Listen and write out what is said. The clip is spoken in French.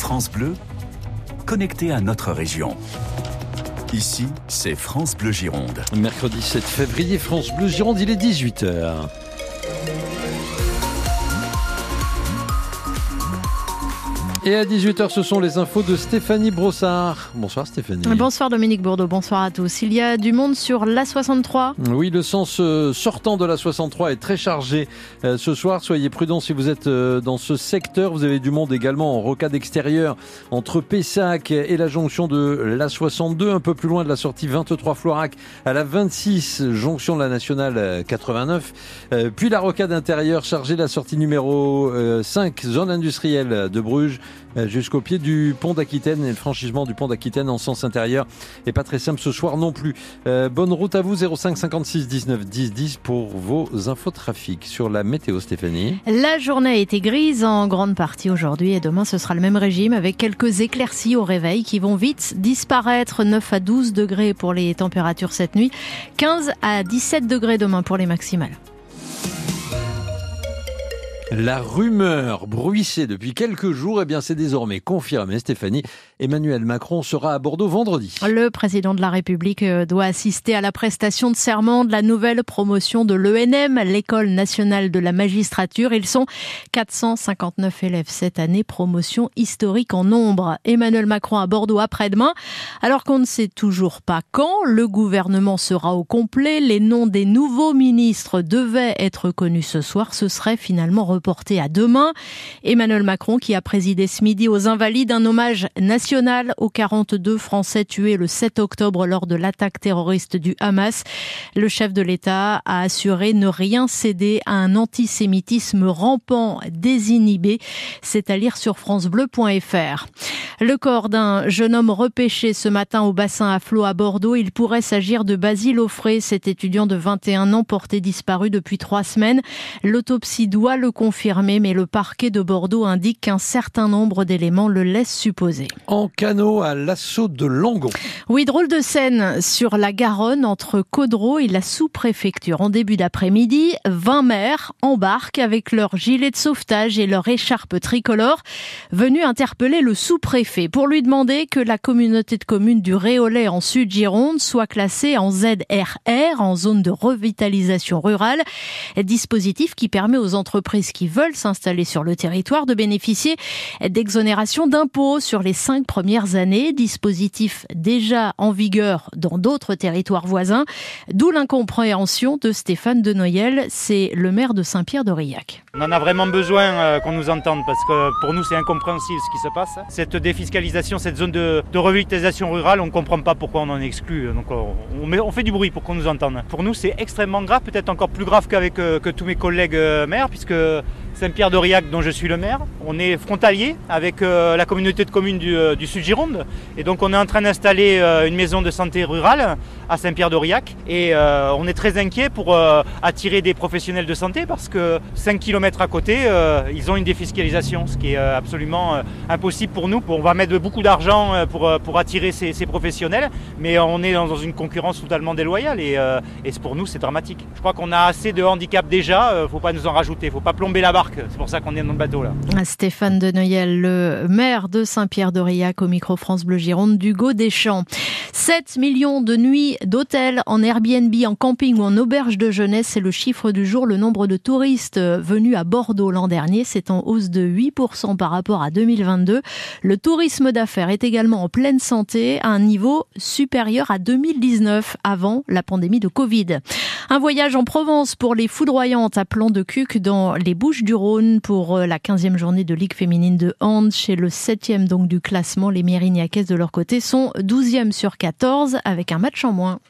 France Bleu, connecté à notre région. Ici, c'est France Bleu Gironde. Mercredi 7 février, France Bleu Gironde, il est 18h. Et à 18h, ce sont les infos de Stéphanie Brossard. Bonsoir Stéphanie. Bonsoir Dominique Bourdeau, bonsoir à tous. Il y a du monde sur l'A63 Oui, le sens euh, sortant de l'A63 est très chargé euh, ce soir. Soyez prudents si vous êtes euh, dans ce secteur. Vous avez du monde également en rocade extérieure entre Pessac et la jonction de l'A62, un peu plus loin de la sortie 23 Florac à la 26 jonction de la nationale 89. Puis la rocade intérieure chargée de la sortie numéro 5 zone industrielle de Bruges jusqu'au pied du pont d'Aquitaine. Et le franchissement du pont d'Aquitaine en sens intérieur est pas très simple ce soir non plus. Euh, bonne route à vous, 05 56 19 10 10 pour vos infos trafic sur la météo, Stéphanie. La journée a été grise en grande partie aujourd'hui et demain ce sera le même régime avec quelques éclaircies au réveil qui vont vite disparaître. 9 à 12 degrés pour les températures cette nuit, 15 à 17 degrés demain pour les maximales. La rumeur bruissait depuis quelques jours, eh bien c'est désormais confirmé, Stéphanie. Emmanuel Macron sera à Bordeaux vendredi. Le président de la République euh, doit assister à la prestation de serment de la nouvelle promotion de l'ENM, l'École nationale de la magistrature. Ils sont 459 élèves cette année, promotion historique en nombre. Emmanuel Macron à Bordeaux après-demain, alors qu'on ne sait toujours pas quand le gouvernement sera au complet. Les noms des nouveaux ministres devaient être connus ce soir. Ce serait finalement reporté à demain. Emmanuel Macron qui a présidé ce midi aux Invalides un hommage national aux 42 Français tués le 7 octobre lors de l'attaque terroriste du Hamas. Le chef de l'État a assuré ne rien céder à un antisémitisme rampant, désinhibé. C'est à lire sur francebleu.fr. Le corps d'un jeune homme repêché ce matin au bassin à flot à Bordeaux. Il pourrait s'agir de Basile Offray, cet étudiant de 21 ans porté disparu depuis trois semaines. L'autopsie doit le confirmer, mais le parquet de Bordeaux indique qu'un certain nombre d'éléments le laissent supposer. En canot à l'assaut de Langon. Oui, drôle de scène sur la Garonne entre Caudreau et la sous-préfecture. En début d'après-midi, 20 maires embarquent avec leur gilet de sauvetage et leur écharpe tricolore, venus interpeller le sous-préfet pour lui demander que la communauté de communes du Réolais en Sud-Gironde soit classée en ZRR, en zone de revitalisation rurale, dispositif qui permet aux entreprises qui veulent s'installer sur le territoire de bénéficier d'exonération d'impôts sur les cinq premières années, dispositif déjà en vigueur dans d'autres territoires voisins, d'où l'incompréhension de Stéphane Denoyel, c'est le maire de Saint-Pierre-d'Aurillac. On en a vraiment besoin euh, qu'on nous entende parce que pour nous c'est incompréhensible ce qui se passe. Cette défiscalisation, cette zone de, revitalisation rurale, on ne comprend pas pourquoi on en exclut. Donc on, on, fait du bruit pour qu'on nous entende. Pour nous c'est extrêmement grave, peut-être encore plus grave qu'avec euh, que tous mes collègues euh, maires puisque Saint-Pierre-d'Aurillac, dont je suis le maire. On est frontalier avec euh, la communauté de communes euh, du, Sud-Gironde. Et donc on est en train d'installer euh, une maison de santé rurale à Saint-Pierre-d'Aurillac. Et on est très inquiet pour attirer des professionnels de santé parce que 5 km à côté, ils ont une défiscalisation, ce qui est absolument impossible pour nous. On va mettre beaucoup d'argent pour, attirer ces, professionnels, mais on est dans une concurrence totalement déloyale et, et pour nous c'est dramatique. Je crois qu'on a assez de handicap déjà, il ne faut pas nous en rajouter, il ne faut pas plomber la barre c'est pour ça qu'on est dans le bateau là. Stéphane Denoyel, le maire de Saint-Pierre-d'Aurillac au micro France Bleu Gironde d'Hugo Deschamps. 7 millions de nuits d'hôtels en Airbnb, en camping ou en auberge de jeunesse, c'est le chiffre du jour. Le nombre de touristes venus à Bordeaux l'an dernier, c'est en hausse de 8% par rapport à 2022. Le tourisme d'affaires est également en pleine santé à un niveau supérieur à 2019 avant la pandémie de Covid. Un voyage en Provence pour les foudroyantes à plan de Cuc dans les Bouches du Rhône pour euh, la 15e journée de Ligue féminine de hand chez le 7e donc du classement. Les Mérignacaises de leur côté sont 12e sur 14 avec un match en moins.